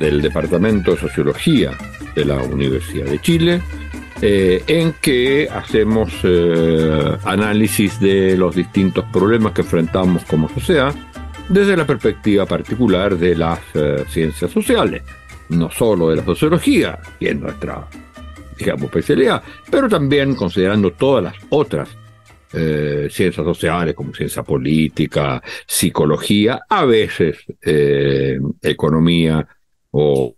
del Departamento de Sociología de la Universidad de Chile, eh, en que hacemos eh, análisis de los distintos problemas que enfrentamos como sociedad desde la perspectiva particular de las eh, ciencias sociales, no solo de la sociología, que es nuestra, digamos, especialidad, pero también considerando todas las otras ciencias sociales como ciencia política, psicología, a veces economía, o,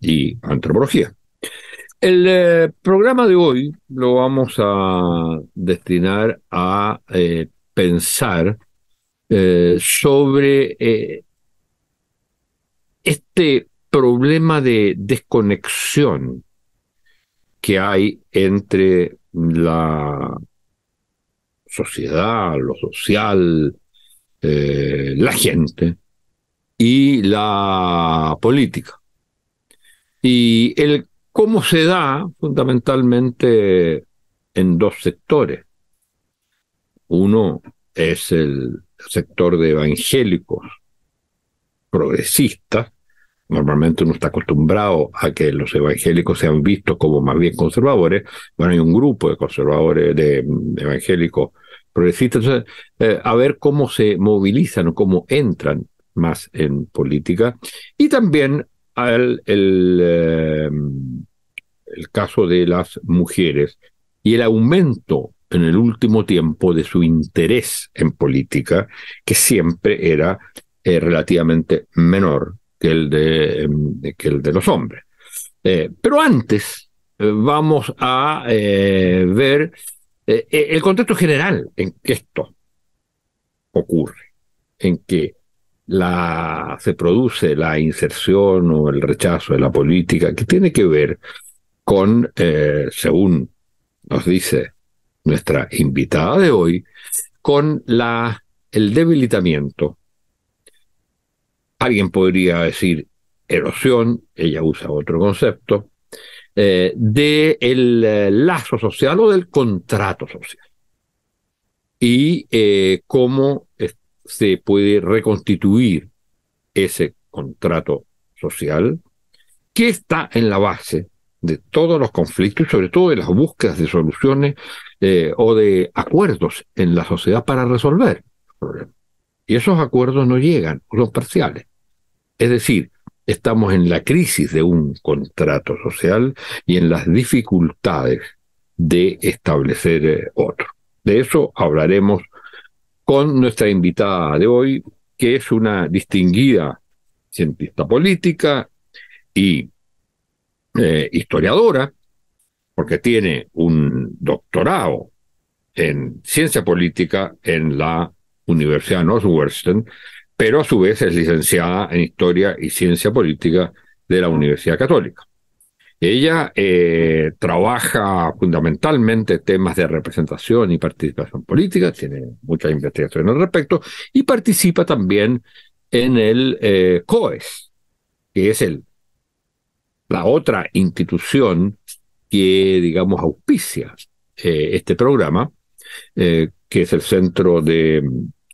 y antropología. El eh, programa de hoy lo vamos a destinar a eh, pensar eh, sobre este problema de desconexión que hay entre la sociedad, lo social, la gente, y la política. Y el cómo se da fundamentalmente en dos sectores. Uno es el sector de evangélicos progresistas. Normalmente uno está acostumbrado a que los evangélicos sean vistos como más bien conservadores. Bueno, hay un grupo de conservadores, de evangélicos progresistas. Eh, a ver cómo se movilizan o cómo entran más en política. Y también el, eh, el caso de las mujeres y el aumento en el último tiempo de su interés en política, que siempre era eh, relativamente menor que el de, em, que el de los hombres. Eh, pero antes vamos a ver el contexto general en que esto ocurre, en que la, se produce la inserción o el rechazo de la política que tiene que ver con, eh, según nos dice nuestra invitada de hoy, con la, el debilitamiento. Alguien podría decir erosión, ella usa otro concepto, eh, del eh, lazo social o del contrato social. Y eh, cómo se puede reconstituir ese contrato social que está en la base de todos los conflictos y sobre todo de las búsquedas de soluciones eh, o de acuerdos en la sociedad para resolver problemas. Y esos acuerdos no llegan, son parciales. Es decir, estamos en la crisis de un contrato social y en las dificultades de establecer eh, otro. De eso hablaremos con nuestra invitada de hoy, que es una distinguida cientista política y eh, historiadora, porque tiene un doctorado en ciencia política en la Universidad Northwestern, pero a su vez es licenciada en historia y ciencia política de la Universidad Católica. Ella eh, trabaja fundamentalmente temas de representación y participación política, tiene muchas investigaciones al respecto, y participa también en el eh, COES, que es el, la otra institución que, digamos, auspicia eh, este programa, que es el Centro de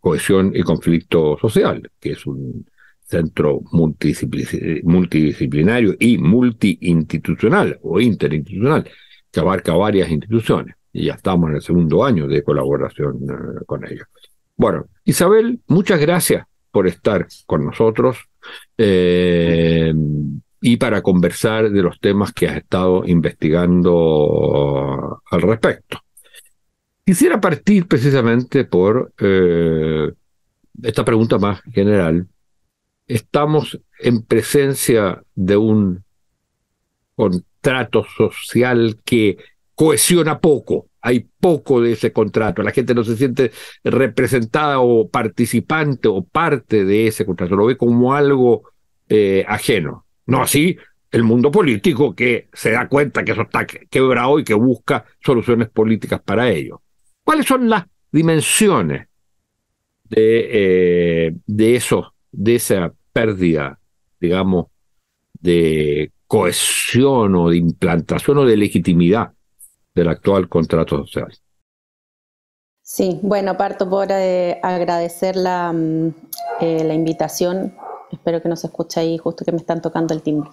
Cohesión y Conflicto Social, que es un centro multidisciplinario y multiinstitucional o interinstitucional, que abarca varias instituciones. Y ya estamos en el segundo año de colaboración eh, con ellos. Bueno, Isabel, muchas gracias por estar con nosotros eh, y para conversar de los temas que has estado investigando al respecto. Quisiera partir precisamente por eh, esta pregunta más general estamos en presencia de un contrato social que cohesiona poco. Hay poco de ese contrato. La gente no se siente representada o participante o parte de ese contrato. Lo ve como algo eh, ajeno. No así el mundo político que se da cuenta que eso está quebrado y que busca soluciones políticas para ello. ¿Cuáles son las dimensiones de, eh, de, eso, de esa pérdida, digamos, de cohesión o de implantación o de legitimidad del actual contrato social? Sí, bueno, parto por eh, agradecer la, mm, eh, la invitación Espero que no se escuche ahí, justo que me están tocando el timbre.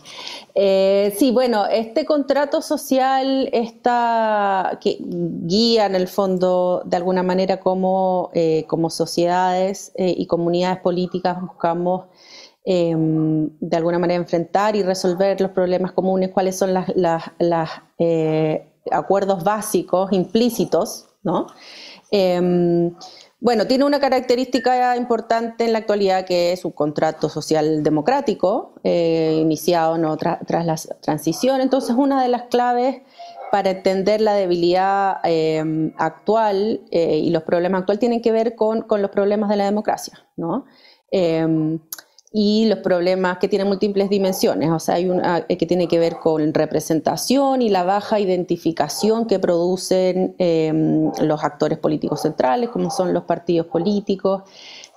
Eh, sí, bueno, este contrato social está, que guía en el fondo de alguna manera cómo como sociedades y comunidades políticas buscamos em, de alguna manera enfrentar y resolver los problemas comunes, cuáles son los acuerdos básicos implícitos, ¿no? Em, bueno, tiene una característica importante en la actualidad que es un contrato social democrático, eh, iniciado ¿no? tras la transición. Entonces, una de las claves para entender la debilidad em, actual eh, y los problemas actuales tienen que ver con, con, los problemas de la democracia. ¿no? Y los problemas que tienen múltiples dimensiones, o sea, hay una eh, que tiene que ver con representación y la baja identificación que producen em, los actores políticos centrales, como son los partidos políticos,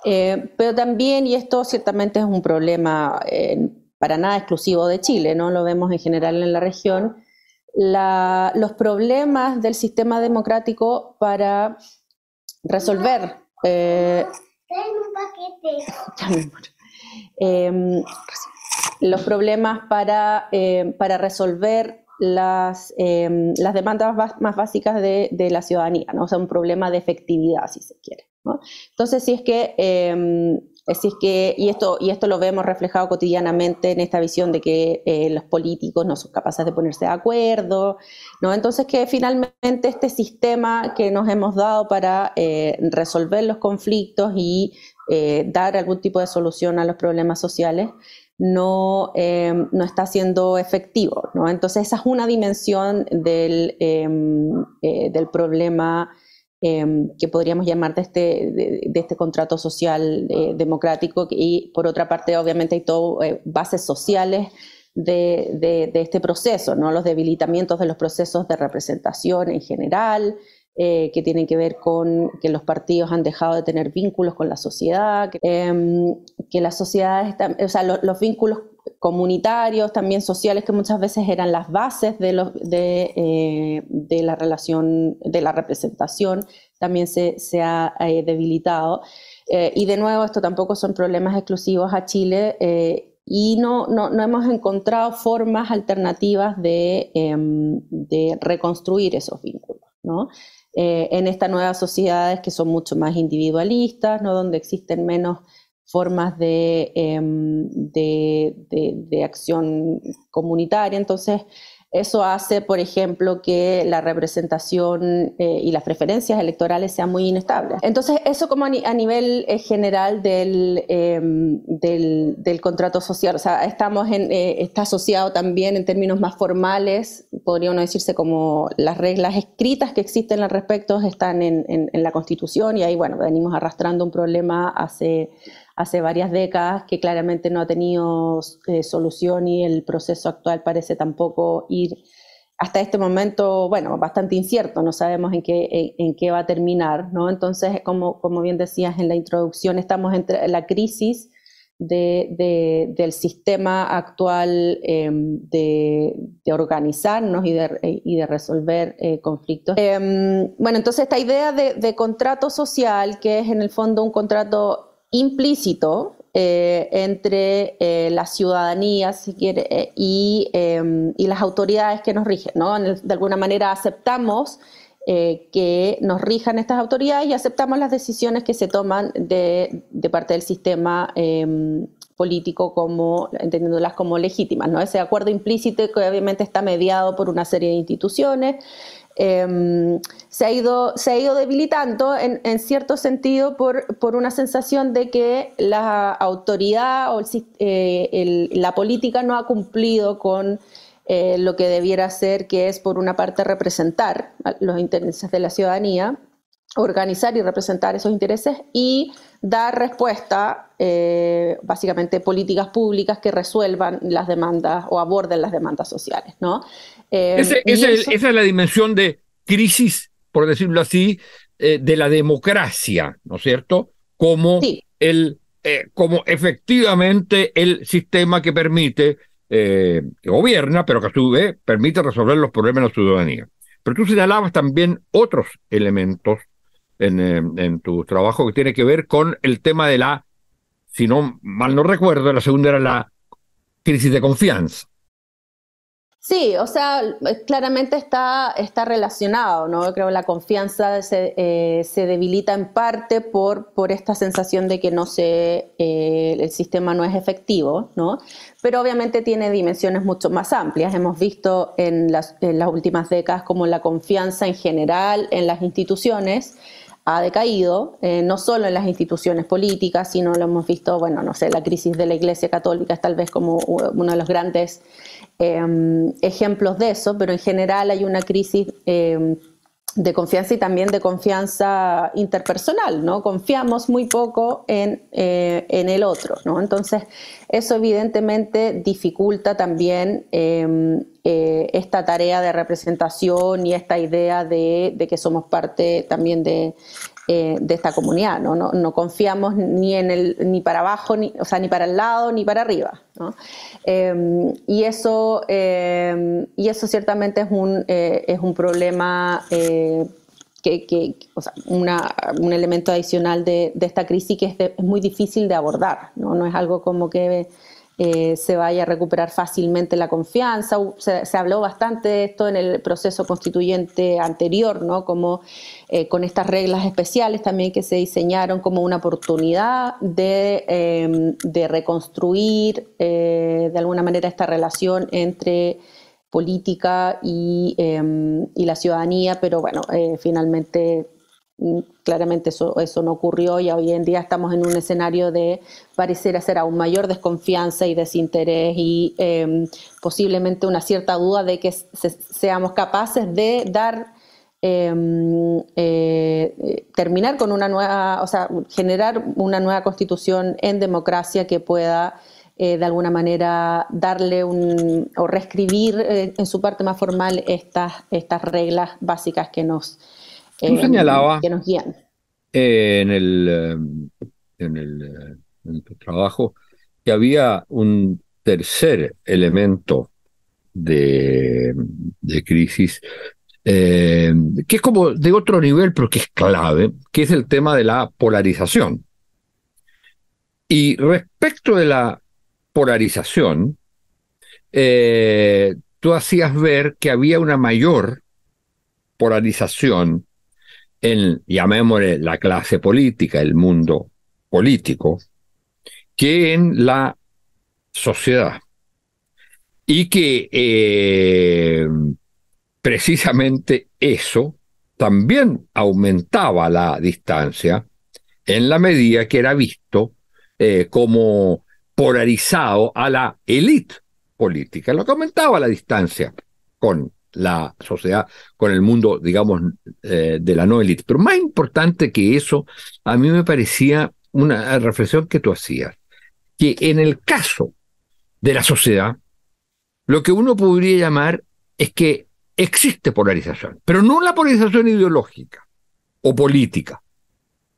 eh, pero también, y esto ciertamente es un problema eh, para nada exclusivo de Chile, no lo vemos en general en la región, los problemas del sistema democrático para resolver... un paquete. Em, los problemas para, em, para resolver las, em, las demandas más básicas de, de, la ciudadanía, ¿no? o sea, un problema de efectividad, si se quiere. ¿no? Entonces, si es que que, y esto, y esto lo vemos reflejado cotidianamente en esta visión de que eh, los políticos no son capaces de ponerse de acuerdo, ¿no? Entonces que finalmente este sistema que nos hemos dado para eh, resolver los conflictos y eh, dar algún tipo de solución a los problemas sociales no, no está siendo efectivo, ¿no? Entonces esa es una dimensión del, em, del problema Em, que podríamos llamar de este, de, este contrato social eh, democrático y por otra parte obviamente hay todo eh, bases sociales de, de, este proceso, ¿no? los debilitamientos de los procesos de representación en general, eh, que tienen que ver con que los partidos han dejado de tener vínculos con la sociedad, que, em, las sociedades, o sea, los vínculos comunitarios, también sociales, que muchas veces eran las bases de, eh, la relación, de la representación, también se, se ha eh, debilitado. Y de nuevo, esto tampoco son problemas exclusivos a Chile y no, no, no, hemos encontrado formas alternativas de, em, de reconstruir esos vínculos. ¿no? En estas nuevas sociedades que son mucho más individualistas, ¿no? donde existen menos formas em, de, de, acción comunitaria. Entonces, eso hace, por ejemplo, que la representación eh, y las preferencias electorales sean muy inestables. Entonces, eso como a, nivel eh, general em, del, del, contrato social, o sea, estamos en, eh, está asociado también en términos más formales, podría uno decirse como las reglas escritas que existen al respecto están en, en la Constitución y ahí, bueno, venimos arrastrando un problema hace hace varias décadas que claramente no ha tenido eh, solución y el proceso actual parece tampoco ir hasta este momento, bueno, bastante incierto, no sabemos en qué, en, qué va a terminar, ¿no? Entonces, como, como bien decías en la introducción, estamos entre la crisis de, del sistema actual em, de, organizarnos y de, y de resolver eh, conflictos. Em, bueno, entonces esta idea de, contrato social, que es en el fondo un contrato implícito eh, entre eh, la ciudadanía, si quiere, eh, y, em, y, las autoridades que nos rigen. ¿no? De alguna manera aceptamos que nos rijan estas autoridades y aceptamos las decisiones que se toman de, de parte del sistema em, político como entendiéndolas como legítimas, ¿no? Ese acuerdo implícito que obviamente está mediado por una serie de instituciones Em, se, ha ido, se ha ido debilitando en, cierto sentido por, por, una sensación de que la autoridad o eh, la política no ha cumplido con eh, lo que debiera ser, que es por una parte representar los intereses de la ciudadanía organizar y representar esos intereses y dar respuesta, eh, básicamente políticas públicas que resuelvan las demandas o aborden las demandas sociales. ¿no? Eh, esa es la dimensión de crisis, por decirlo así, eh, de la democracia, ¿no es cierto? Como, el, como efectivamente el sistema que permite, que gobierna, pero que a su vez permite resolver los problemas de la ciudadanía. Pero tú señalabas también otros elementos en, eh, en tu trabajo que tiene que ver con el tema de la, si no mal no recuerdo, la segunda era la crisis de confianza. Sí, o sea, claramente está, está relacionado, ¿no? Creo que la confianza se, eh, se debilita en parte por, por, esta sensación de que no se, eh, el sistema no es efectivo, ¿no? Pero obviamente tiene dimensiones mucho más amplias. Hemos visto en las, en las últimas décadas como la confianza en general en las instituciones ha decaído, eh, no solo en las instituciones políticas, sino lo hemos visto, bueno, no sé, la crisis de la Iglesia Católica es tal vez como uno de los grandes em, ejemplos de eso, pero en general hay una crisis em, de confianza y también de confianza interpersonal, ¿no? Confiamos muy poco en, eh, en el otro, ¿no? Entonces, eso evidentemente dificulta también em, eh, esta tarea de representación y esta idea de, que somos parte también de, eh, de esta comunidad, ¿no? ¿no? confiamos ni en el, ni para abajo, ni, o sea, ni para el lado, ni para arriba. Em, y, eso, em, y eso ciertamente es un, eh, es un problema que, o sea, un elemento adicional de, esta crisis que es, es, muy difícil de abordar, ¿no? no es algo como que eh, se vaya a recuperar fácilmente la confianza. Se, habló bastante de esto en el proceso constituyente anterior, ¿no? Como eh, con estas reglas especiales también que se diseñaron como una oportunidad de, em, reconstruir eh, de alguna manera esta relación entre política y, em, y la ciudadanía, pero bueno, finalmente claramente eso, eso no ocurrió y hoy en día estamos en un escenario de parecer ser aún mayor desconfianza y desinterés y em, posiblemente una cierta duda de que seamos capaces de dar, em, eh, terminar con una nueva, o sea, generar una nueva constitución en democracia que pueda eh, de alguna manera darle un, o reescribir eh, en su parte más formal estas, estas reglas básicas que nos Tú eh, que nos guían. Eh, en, el, eh, en, el, en tu trabajo que había un tercer elemento de, de crisis que es como de otro nivel, pero que es clave, que es el tema de la polarización. Y respecto de la polarización, tú hacías ver que había una mayor polarización en, llamémosle, la clase política, el mundo político, que en la sociedad. Y que eh, precisamente eso también aumentaba la distancia en la medida que era visto eh, como polarizado a la élite política, lo que aumentaba la distancia con la sociedad, con el mundo, digamos, eh, de la no élite. Pero más importante que eso, a mí me parecía una reflexión que tú hacías, que en el caso de la sociedad, lo que uno podría llamar es que existe polarización, pero no la polarización ideológica o política,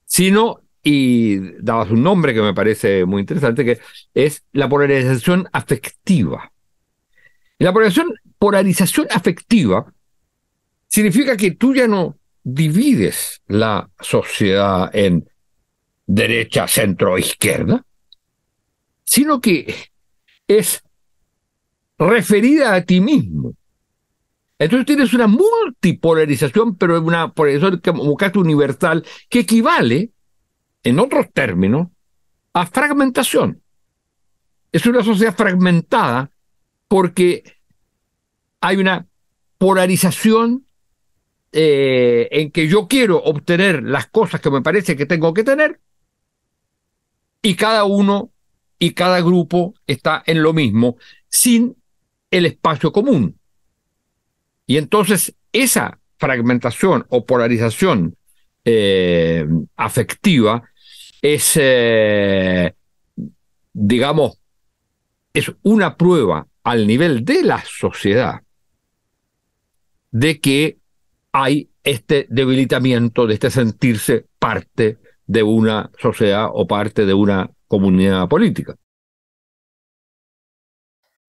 sino, y dabas un nombre que me parece muy interesante, que es la polarización afectiva. La polarización afectiva significa que tú ya no divides la sociedad en derecha, centro, izquierda, sino que es referida a ti mismo. Entonces tienes una multipolarización, pero una polarización como casi universal, que equivale, en otros términos, a fragmentación. Es una sociedad fragmentada porque hay una polarización eh, en que yo quiero obtener las cosas que me parece que tengo que tener y cada uno y cada grupo está en lo mismo sin el espacio común. Y entonces esa fragmentación o polarización eh, afectiva es, eh, digamos, es una prueba al nivel de la sociedad de que hay este debilitamiento, de este sentirse parte de una sociedad o parte de una comunidad política.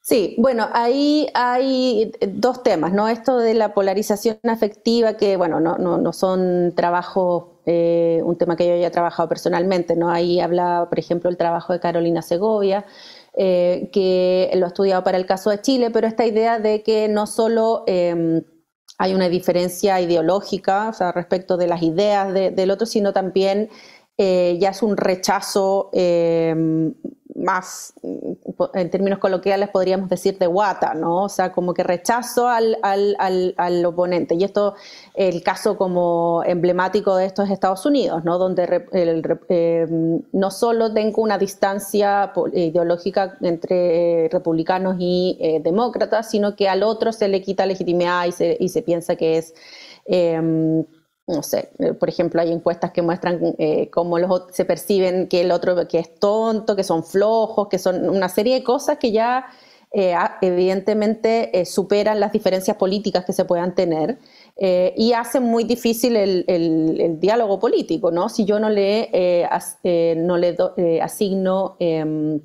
Sí, bueno, ahí hay dos temas, ¿no? Esto de la polarización afectiva, que bueno, no, no, son trabajos, eh, un tema que yo haya trabajado personalmente, ¿no? Ahí habla, por ejemplo, el trabajo de Carolina Segovia, eh, que lo ha estudiado para el caso de Chile, pero esta idea de que no solo em, hay una diferencia ideológica respecto de las ideas del otro, sino también eh, ya es un rechazo em, más, en términos coloquiales podríamos decir de guata, ¿no? O sea, como que rechazo al, al, oponente. Y esto, el caso como emblemático de esto es Estados Unidos, ¿no? Donde eh, no solo tengo una distancia ideológica entre republicanos y eh, demócratas, sino que al otro se le quita legitimidad y se, y se piensa que es... no sé, eh, por ejemplo, hay encuestas que muestran eh, cómo los, se perciben que el otro que es tonto, que son flojos, que son una serie de cosas que ya eh, evidentemente superan las diferencias políticas que se puedan tener y hacen muy difícil el, diálogo político, ¿no? Si yo no le, no le asigno em,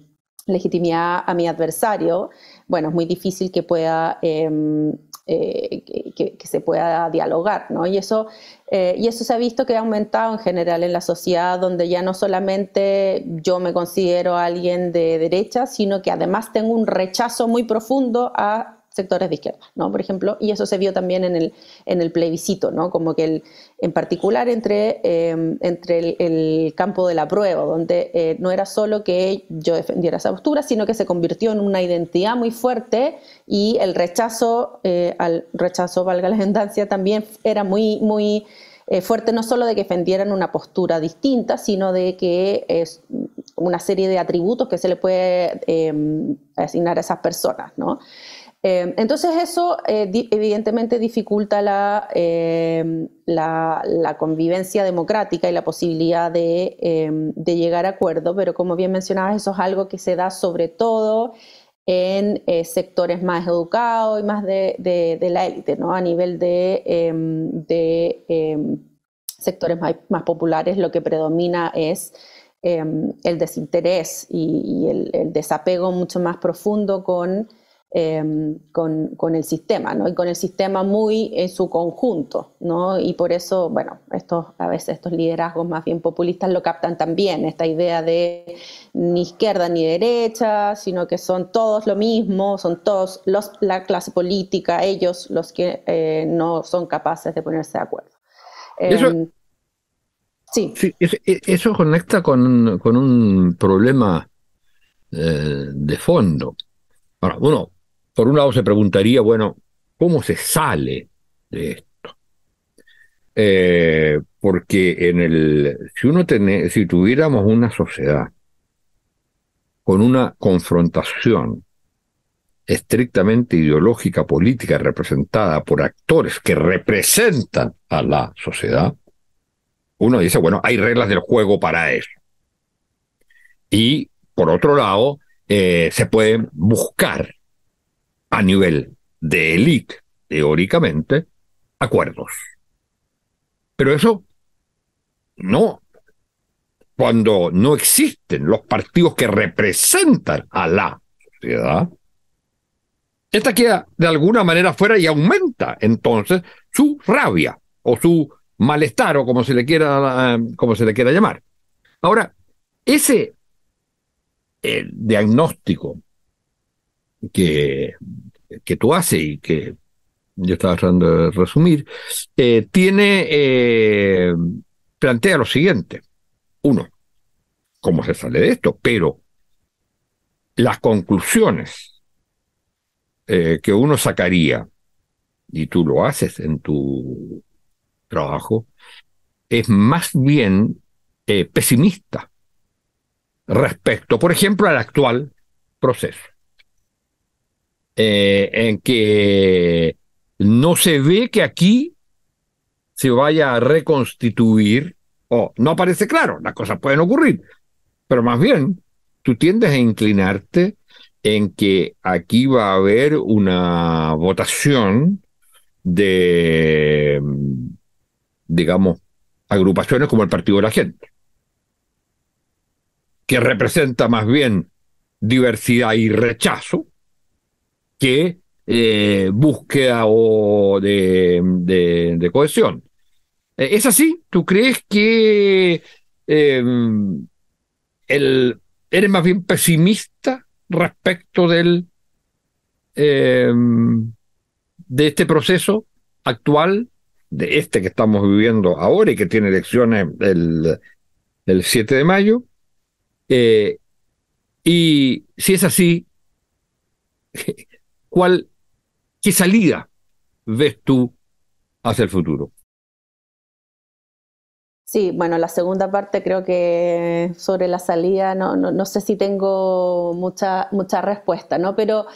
legitimidad a mi adversario, bueno, es muy difícil que pueda em, eh, que, se pueda dialogar, ¿no? Y eso, eh, y eso se ha visto que ha aumentado en general en la sociedad, donde ya no solamente yo me considero alguien de derecha, sino que además tengo un rechazo muy profundo a sectores de izquierda, ¿no? Por ejemplo, y eso se vio también en el, en el plebiscito, ¿no? Como que el, en particular entre, em, entre el, campo de la prueba, donde eh, no era solo que yo defendiera esa postura, sino que se convirtió en una identidad muy fuerte y el rechazo, eh, al rechazo, valga la redundancia, también era muy, muy eh, fuerte, no solo de que defendieran una postura distinta, sino de que es una serie de atributos que se le puede em, asignar a esas personas, ¿no? Eh, entonces eso eh, evidentemente dificulta eh, la, la, convivencia democrática y la posibilidad de, llegar a acuerdo, pero como bien mencionabas, eso es algo que se da sobre todo en sectores más educados y más de, la élite, ¿no? A nivel de, em, em, sectores más, populares, lo que predomina es em, el desinterés y, el, desapego mucho más profundo con Em, con, el sistema, ¿no? Y con el sistema muy en su conjunto, ¿no? Y por eso, bueno, estos, a veces estos liderazgos más bien populistas lo captan también, esta idea de ni izquierda ni derecha, sino que son todos lo mismo, son todos los, la clase política, ellos los que eh, no son capaces de ponerse de acuerdo. Eso, em, sí. E, eso, conecta con, con un problema eh, de fondo. Ahora, uno por un lado se preguntaría, bueno, ¿cómo se sale de esto? Eh, porque en el, si uno si tuviéramos una sociedad con una confrontación estrictamente ideológica, política, representada por actores que representan a la sociedad, uno dice, bueno, hay reglas del juego para eso. Y por otro lado, eh, se pueden buscar a nivel de élite, teóricamente, acuerdos. Pero eso no. Cuando no existen los partidos que representan a la sociedad, esta queda de alguna manera fuera y aumenta entonces su rabia o su malestar o como se le quiera, como se le quiera llamar. Ahora, ese el diagnóstico que, que tú haces y que yo estaba tratando de resumir, eh, tiene, eh, plantea lo siguiente. Uno, ¿cómo se sale de esto? Pero las conclusiones eh, que uno sacaría, y tú lo haces en tu trabajo, es más bien pesimista respecto, por ejemplo, al actual proceso. Eh, en que no se ve que aquí se vaya a reconstituir, o no parece claro, las cosas pueden ocurrir, pero más bien tú tiendes a inclinarte en que aquí va a haber una votación de, digamos, agrupaciones como el Partido de la Gente, que representa más bien diversidad y rechazo que eh, búsqueda o de, cohesión. Eh, ¿Es así? ¿Tú crees que em, el, eres más bien pesimista respecto del, em, de este proceso actual, de este que estamos viviendo ahora y que tiene elecciones el, el 7 de mayo? Eh, y si es así, ¿cuál, ¿qué salida ves tú hacia el futuro? Sí, bueno, la segunda parte creo que sobre la salida no, no, sé si tengo mucha, mucha respuesta, ¿no? Pero,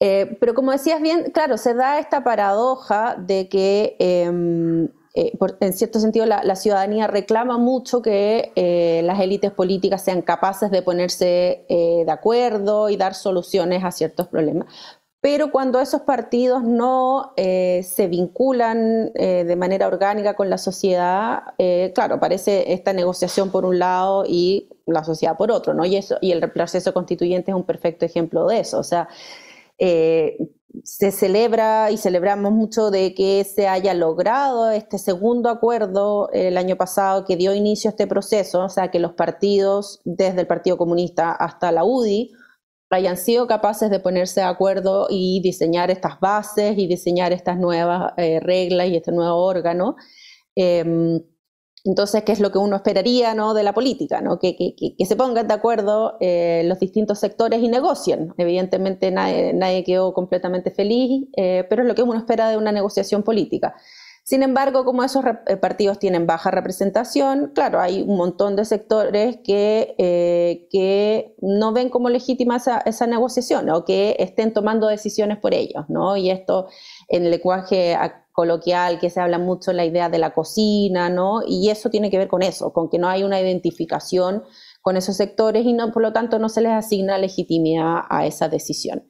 eh, pero como decías bien, claro, se da esta paradoja de que em, eh, en cierto sentido la, ciudadanía reclama mucho que eh, las élites políticas sean capaces de ponerse de acuerdo y dar soluciones a ciertos problemas pero cuando esos partidos no eh, se vinculan eh, de manera orgánica con la sociedad, eh, claro, aparece esta negociación por un lado y la sociedad por otro, ¿no? Y, eso, y el proceso constituyente es un perfecto ejemplo de eso. O sea, se celebra y celebramos mucho de que se haya logrado este segundo acuerdo el año pasado que dio inicio a este proceso, o sea, que los partidos, desde el Partido Comunista hasta la UDI, hayan sido capaces de ponerse de acuerdo y diseñar estas bases y diseñar estas nuevas eh, reglas y este nuevo órgano. Em, entonces, ¿qué es lo que uno esperaría ¿no? de la política? ¿no? Que, se pongan de acuerdo eh, los distintos sectores y negocien. Evidentemente nadie, nadie quedó completamente feliz, eh, pero es lo que uno espera de una negociación política. Sin embargo, como esos eh, partidos tienen baja representación, claro, hay un montón de sectores que, eh, que no ven como legítima esa, negociación o que estén tomando decisiones por ellos, ¿no? Y esto en el lenguaje coloquial que se habla mucho en la idea de la cocina, ¿no? Y eso tiene que ver con eso, con que no hay una identificación con esos sectores y no, por lo tanto no se les asigna legitimidad a esa decisión.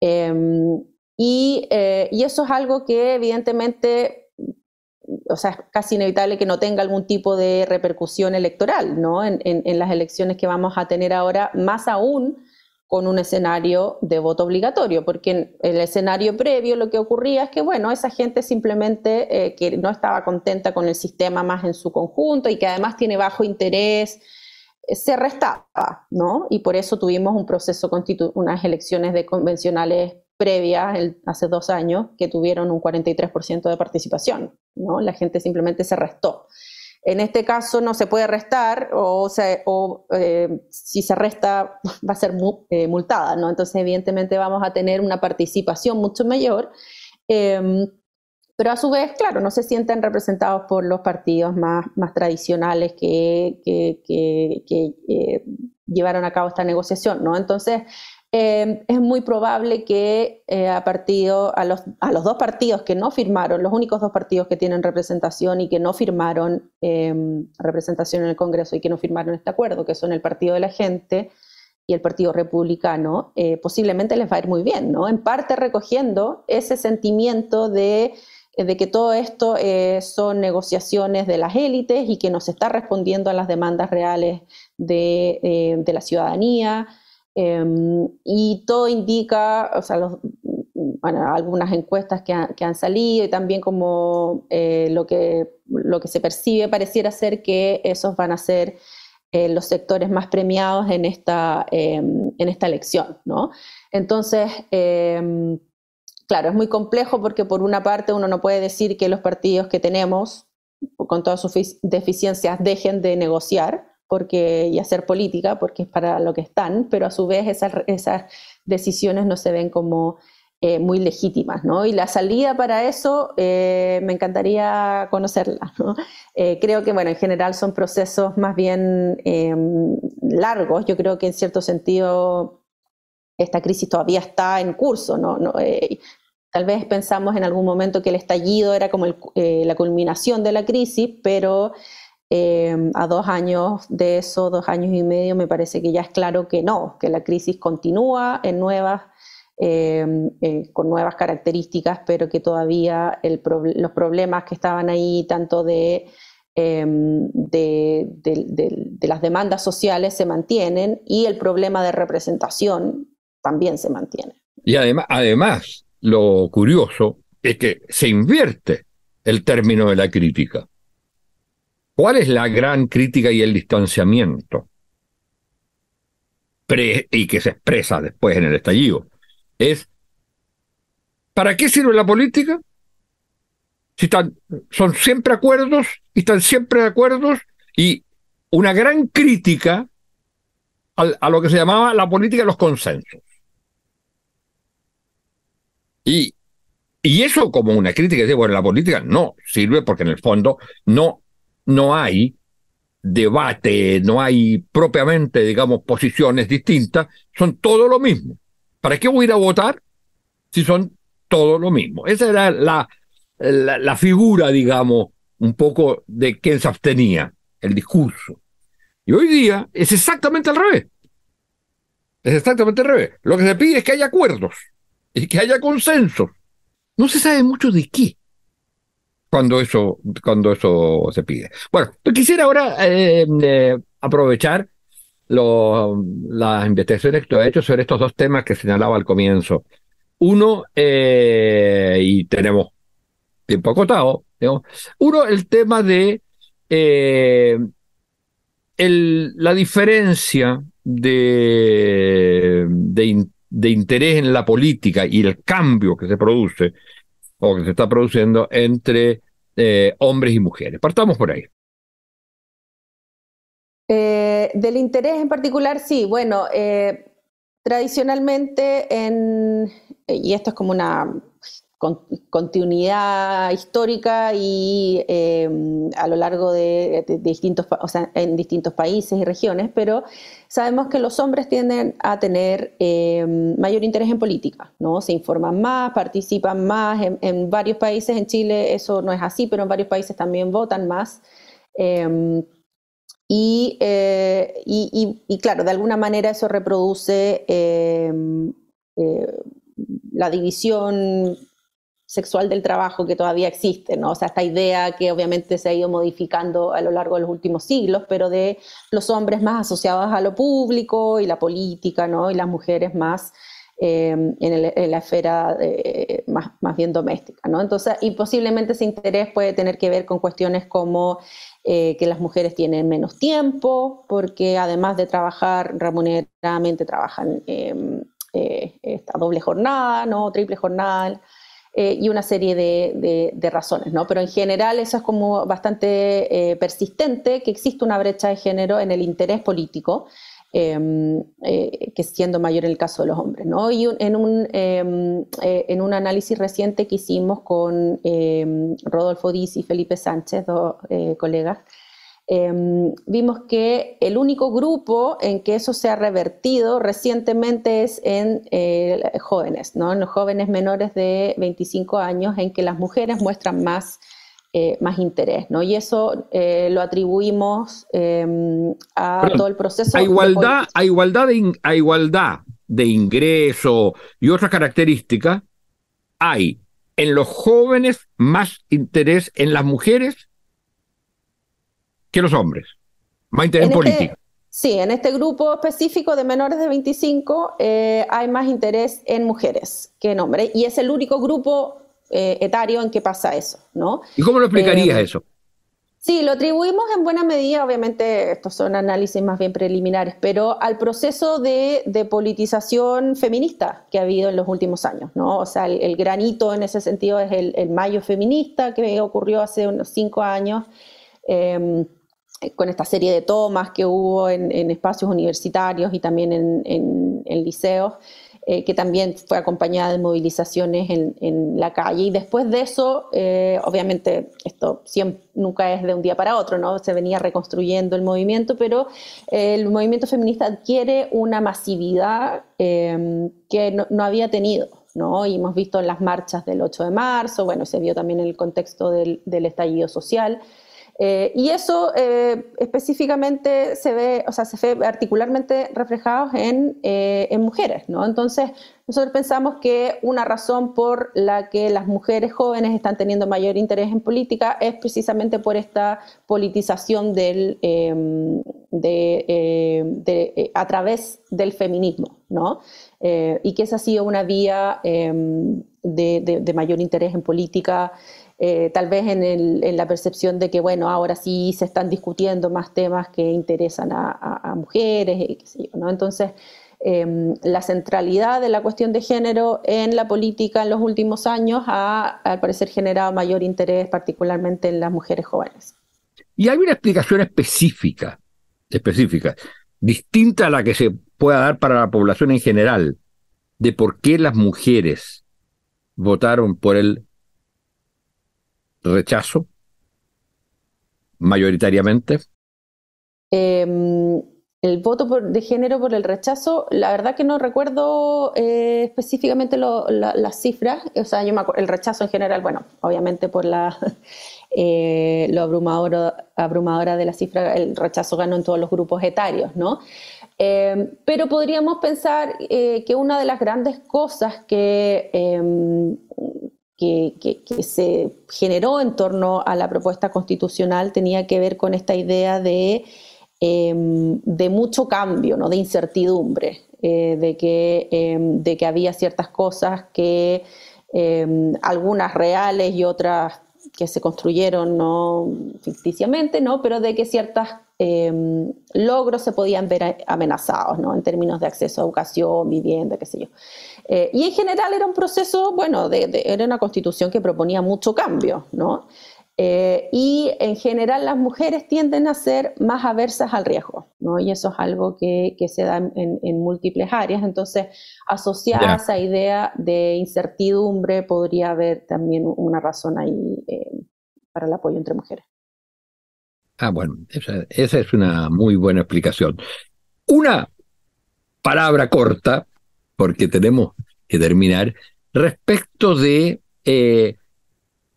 Em, y, eh, y, eso es algo que evidentemente o sea, es casi inevitable que no tenga algún tipo de repercusión electoral, ¿no? En, las elecciones que vamos a tener ahora, más aún con un escenario de voto obligatorio, porque en el escenario previo lo que ocurría es que, bueno, esa gente simplemente eh, que no estaba contenta con el sistema más en su conjunto y que además tiene bajo interés, eh, se restaba, ¿no? Y por eso tuvimos un proceso, unas elecciones de convencionales previas, hace dos años, que tuvieron un 43% de participación, ¿no? La gente simplemente se restó. En este caso no se puede restar o, o eh, si se resta va a ser eh, multada, ¿no? Entonces evidentemente vamos a tener una participación mucho mayor, em, pero a su vez, claro, no se sienten representados por los partidos más, más tradicionales que, que, que, eh, llevaron a cabo esta negociación, ¿no? Entonces, Em, es muy probable que eh, a, partido, a, los, dos partidos que no firmaron, los únicos dos partidos que tienen representación y que no firmaron em, representación en el Congreso y que no firmaron este acuerdo, que son el Partido de la Gente y el Partido Republicano, eh, posiblemente les va a ir muy bien, ¿no? En parte recogiendo ese sentimiento de, que todo esto eh, son negociaciones de las élites y que no se está respondiendo a las demandas reales de la ciudadanía. Em, y todo indica, o sea, algunas encuestas que, han salido y también como eh, lo, que, lo que se percibe pareciera ser que esos van a ser eh, los sectores más premiados en esta, em, en esta elección, ¿no? Entonces, em, claro, es muy complejo porque por una parte uno no puede decir que los partidos que tenemos, con todas sus deficiencias, dejen de negociar, porque, y hacer política, porque es para lo que están, pero a su vez esas, esas decisiones no se ven como eh, muy legítimas, ¿no? Y la salida para eso eh, me encantaría conocerla, ¿no? Eh, creo que, bueno, en general son procesos más bien em, largos, yo creo que en cierto sentido esta crisis todavía está en curso, ¿no? no Tal vez pensamos en algún momento que el estallido era como eh, la culminación de la crisis, pero Em, a dos años de eso, dos años y medio, me parece que ya es claro que no, que la crisis continúa en nuevas, em, eh, con nuevas características, pero que todavía los problemas que estaban ahí, tanto em, de, de, las demandas sociales, se mantienen y el problema de representación también se mantiene. Y además, además, lo curioso es que se invierte el término de la crítica. ¿Cuál es la gran crítica y el distanciamiento? y que se expresa después en el estallido. Es, ¿para qué sirve la política? Si son siempre acuerdos y están siempre de acuerdos y una gran crítica a, lo que se llamaba la política de los consensos. Y, y eso como una crítica, de, bueno, la política no sirve porque en el fondo no no hay debate, no hay propiamente, digamos, posiciones distintas, son todo lo mismo. ¿Para qué voy a ir a votar si son todo lo mismo? Esa era la, la, figura, digamos, un poco de quien se abstenía, el discurso. Y hoy día es exactamente al revés. Es exactamente al revés. Lo que se pide es que haya acuerdos y que haya consensos. No se sabe mucho de qué cuando eso, cuando eso se pide. Bueno, quisiera ahora eh, eh, aprovechar las investigaciones que has hecho sobre estos dos temas que señalaba al comienzo. Uno, eh, y tenemos tiempo acotado, uno, el tema de el, la diferencia de, de interés en la política y el cambio que se produce o que se está produciendo entre eh, hombres y mujeres. Partamos por ahí. Eh, del interés en particular, sí. Bueno, eh, tradicionalmente, en, y esto es como una continuidad histórica y em, a lo largo de, distintos, o sea, en distintos países y regiones, pero sabemos que los hombres tienden a tener em, mayor interés en política, ¿no? Se informan más, participan más, en, varios países, en Chile eso no es así, pero en varios países también votan más. Em, eh, y, y, claro, de alguna manera eso reproduce eh, la división sexual del trabajo que todavía existe, ¿no? O sea, esta idea que obviamente se ha ido modificando a lo largo de los últimos siglos, pero de los hombres más asociados a lo público y la política, ¿no? Y las mujeres más em, en, la esfera más, más, bien doméstica, ¿no? Entonces, y posiblemente ese interés puede tener que ver con cuestiones como eh, que las mujeres tienen menos tiempo, porque además de trabajar remuneradamente, trabajan em, eh, esta doble jornada, ¿no? Triple jornada, eh, y una serie de, razones, ¿no? Pero en general eso es como bastante eh, persistente, que existe una brecha de género en el interés político, em, eh, que siendo mayor en el caso de los hombres, ¿no? Y en, un, em, en un análisis reciente que hicimos con em, Rodolfo Diz y Felipe Sánchez, dos colegas, Em, vimos que el único grupo en que eso se ha revertido recientemente es en eh, jóvenes, ¿no? en los jóvenes menores de 25 años, en que las mujeres muestran más, eh, más interés. ¿no? Y eso eh, lo atribuimos em, a todo el proceso. A igualdad, a igualdad, de, a igualdad de ingreso y otras características, hay en los jóvenes más interés en las mujeres que los hombres. Más interés este político. sí, en este grupo específico de menores de 25 eh, hay más interés en mujeres que en hombres. Y es el único grupo eh, etario en que pasa eso, ¿no? ¿Y cómo lo explicarías eh, eso? Sí, lo atribuimos en buena medida, obviamente estos son análisis más bien preliminares, pero al proceso de, politización feminista que ha habido en los últimos años, ¿no? O sea, el, granito en ese sentido es el, mayo feminista que ocurrió hace unos cinco años, em, con esta serie de tomas que hubo en, espacios universitarios y también en, liceos, eh, que también fue acompañada de movilizaciones en, la calle. Y después de eso, eh, obviamente, esto nunca es de un día para otro, ¿no? Se venía reconstruyendo el movimiento, pero el movimiento feminista adquiere una masividad eh, que no, había tenido. ¿no? Y hemos visto en las marchas del 8 de marzo, bueno, se vio también en el contexto del estallido social, eh, y eso eh, específicamente se ve, o sea, se ve particularmente reflejado en, eh, en, mujeres, ¿no? Entonces, nosotros pensamos que una razón por la que las mujeres jóvenes están teniendo mayor interés en política es precisamente por esta politización del, em, de, a través del feminismo, ¿no? y que esa ha sido una vía em, de, mayor interés en política eh, tal vez en, la percepción de que, bueno, ahora sí se están discutiendo más temas que interesan a, mujeres, y qué sé yo, ¿no? Entonces, em, la centralidad de la cuestión de género en la política en los últimos años ha, al parecer, generado mayor interés, particularmente en las mujeres jóvenes. Y hay una explicación específica, específica, distinta a la que se pueda dar para la población en general, de por qué las mujeres votaron por el rechazo, mayoritariamente? Em, el voto de género por el rechazo, la verdad que no recuerdo eh, específicamente las cifras, o sea, yo me el rechazo en general, bueno, obviamente por la eh, lo abrumadora, abrumadora de la cifra, el rechazo ganó en todos los grupos etarios, ¿no? Em, pero podríamos pensar eh, que una de las grandes cosas que em, que, se generó en torno a la propuesta constitucional tenía que ver con esta idea de, em, de mucho cambio, ¿no? de incertidumbre, eh, de, que, em, de que había ciertas cosas que em, algunas reales y otras que se construyeron no ficticiamente, ¿no? pero de que ciertos logros se podían ver amenazados ¿no? en términos de acceso a educación, vivienda, qué sé yo. Eh, y en general era un proceso, bueno, era una constitución que proponía mucho cambio, ¿no? Eh, y en general las mujeres tienden a ser más aversas al riesgo, ¿no? Y eso es algo que, se da en, múltiples áreas. Entonces, asociada a esa idea de incertidumbre, podría haber también una razón ahí eh, para el apoyo entre mujeres. Ah, bueno, esa es una muy buena explicación. Una palabra corta porque tenemos que terminar, respecto de eh,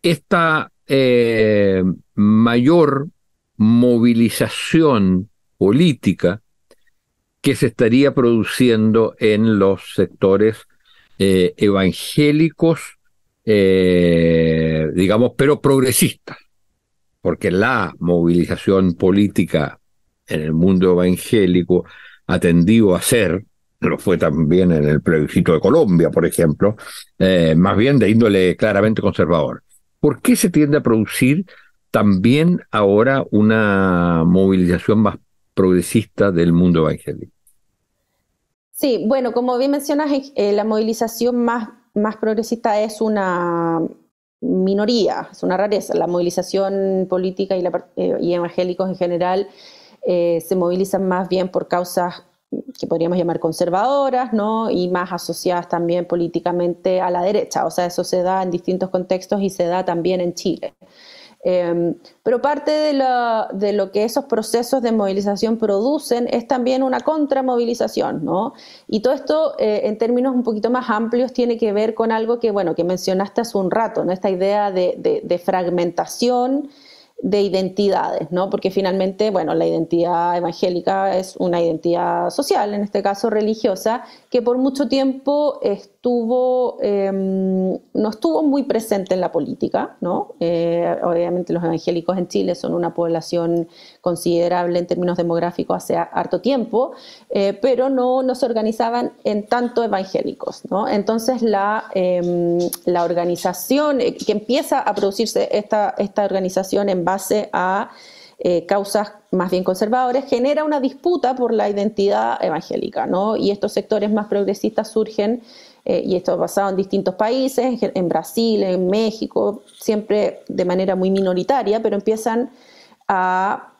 esta eh, mayor movilización política que se estaría produciendo en los sectores eh, evangélicos, digamos, pero progresistas, porque la movilización política en el mundo evangélico ha tendido a ser lo fue también en el plebiscito de Colombia, por ejemplo, eh, más bien de índole claramente conservador. ¿Por qué se tiende a producir también ahora una movilización más progresista del mundo evangélico? Sí, bueno, como bien mencionas, eh, la movilización más, más progresista es una minoría, es una rareza. La movilización política y, eh, y evangélicos en general se movilizan más bien por causas que podríamos llamar conservadoras, ¿no? Y más asociadas también políticamente a la derecha. O sea, eso se da en distintos contextos y se da también en Chile. Em, pero parte de lo, de lo, que esos procesos de movilización producen es también una contramovilización, ¿no? Y todo esto, eh, en términos un poquito más amplios, tiene que ver con algo que, bueno, que mencionaste hace un rato, ¿no? Esta idea de, de, de fragmentación de identidades, ¿no? Porque finalmente, bueno, la identidad evangélica es una identidad social, en este caso religiosa, que por mucho tiempo em, no estuvo muy presente en la política, ¿no? Eh, obviamente los evangélicos en Chile son una población considerable en términos demográficos hace harto tiempo, eh, pero no, no, se organizaban en tanto evangélicos, ¿no? Entonces la, em, organización, eh, que empieza a producirse esta, organización en base a causas más bien conservadoras, genera una disputa por la identidad evangélica, ¿no? Y estos sectores más progresistas surgen, eh, y esto ha pasado en distintos países, en Brasil, en México, siempre de manera muy minoritaria, pero empiezan a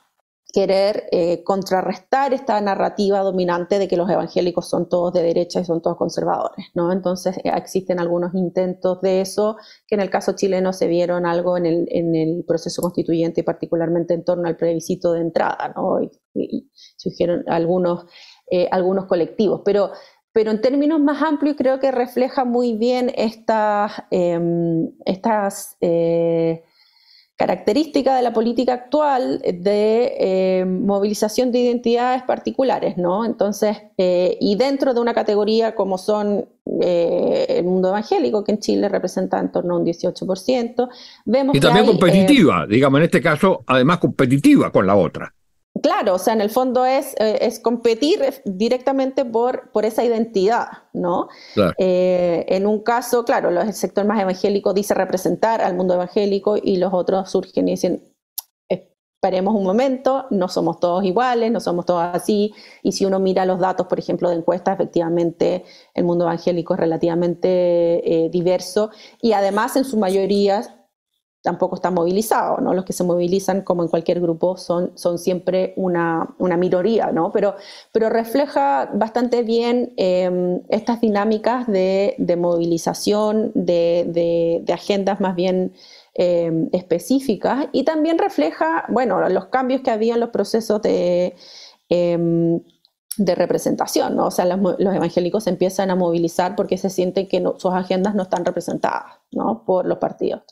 querer eh, contrarrestar esta narrativa dominante de que los evangélicos son todos de derecha y son todos conservadores, ¿no? Entonces eh, existen algunos intentos de eso que en el caso chileno se vieron algo en el, en el proceso constituyente particularmente en torno al plebiscito de entrada, ¿no? Y, surgieron algunos, algunos colectivos, pero pero en términos más amplios creo que refleja muy bien estas, em, estas eh, características de la política actual de em, movilización de identidades particulares, ¿no? Entonces, eh, y dentro de una categoría como son eh, el mundo evangélico, que en Chile representa en torno a un 18%, vemos y también competitiva, digamos, en este caso, además competitiva con la otra. Claro, o sea, en el fondo es, eh, es competir directamente por, por esa identidad, ¿no? Eh, en un caso, claro, el sector más evangélico dice representar al mundo evangélico y los otros surgen y dicen, esperemos un momento, no somos todos iguales, no somos todos así, y si uno mira los datos, por ejemplo, de encuestas, efectivamente el mundo evangélico es relativamente eh, diverso. Y además en su mayoría tampoco está movilizado, ¿no? Los que se movilizan, como en cualquier grupo, son, son siempre una, una minoría, ¿no? Pero, pero refleja bastante bien em, estas dinámicas de, de movilización, de, de, agendas más bien em, específicas, y también refleja, bueno, los cambios que había en los procesos de... Em, de representación, ¿no? O sea, los, evangélicos empiezan a movilizar porque se sienten que sus agendas no están representadas, ¿no? Por los partidos.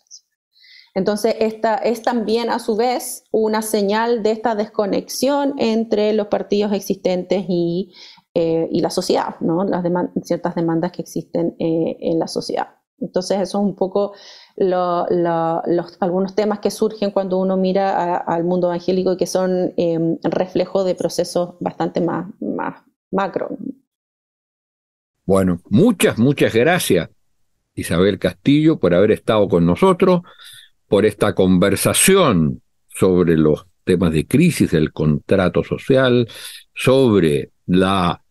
Entonces, esta es también a su vez una señal de esta desconexión entre los partidos existentes y, eh, la sociedad, ¿no? Las ciertas demandas que existen eh, en la sociedad. Entonces, eso es un poco los, algunos temas que surgen cuando uno mira al mundo evangélico y que son em, reflejo de procesos bastante más, más macro. Bueno, muchas, muchas gracias, Isabel Castillo, por haber estado con nosotros por esta conversación sobre los temas de crisis del contrato social, sobre la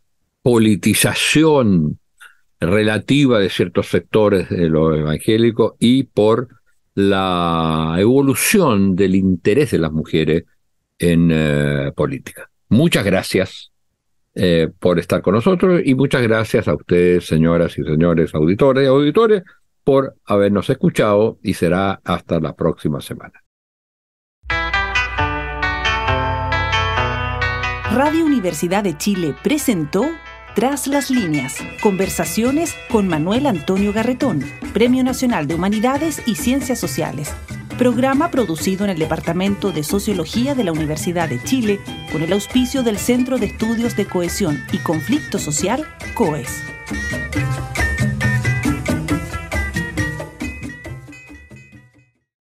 politización relativa de ciertos sectores de lo evangélico y por la evolución del interés de las mujeres en eh, política. Muchas gracias eh, por estar con nosotros y muchas gracias a ustedes, señoras y señores auditores y auditores, por habernos escuchado y será hasta la próxima semana. Radio Universidad de Chile presentó Tras las líneas, conversaciones con Manuel Antonio Garretón, Premio Nacional de Humanidades y Ciencias Sociales. Programa producido en el Departamento de Sociología de la Universidad de Chile con el auspicio del Centro de Estudios de Cohesión y Conflicto Social, COES.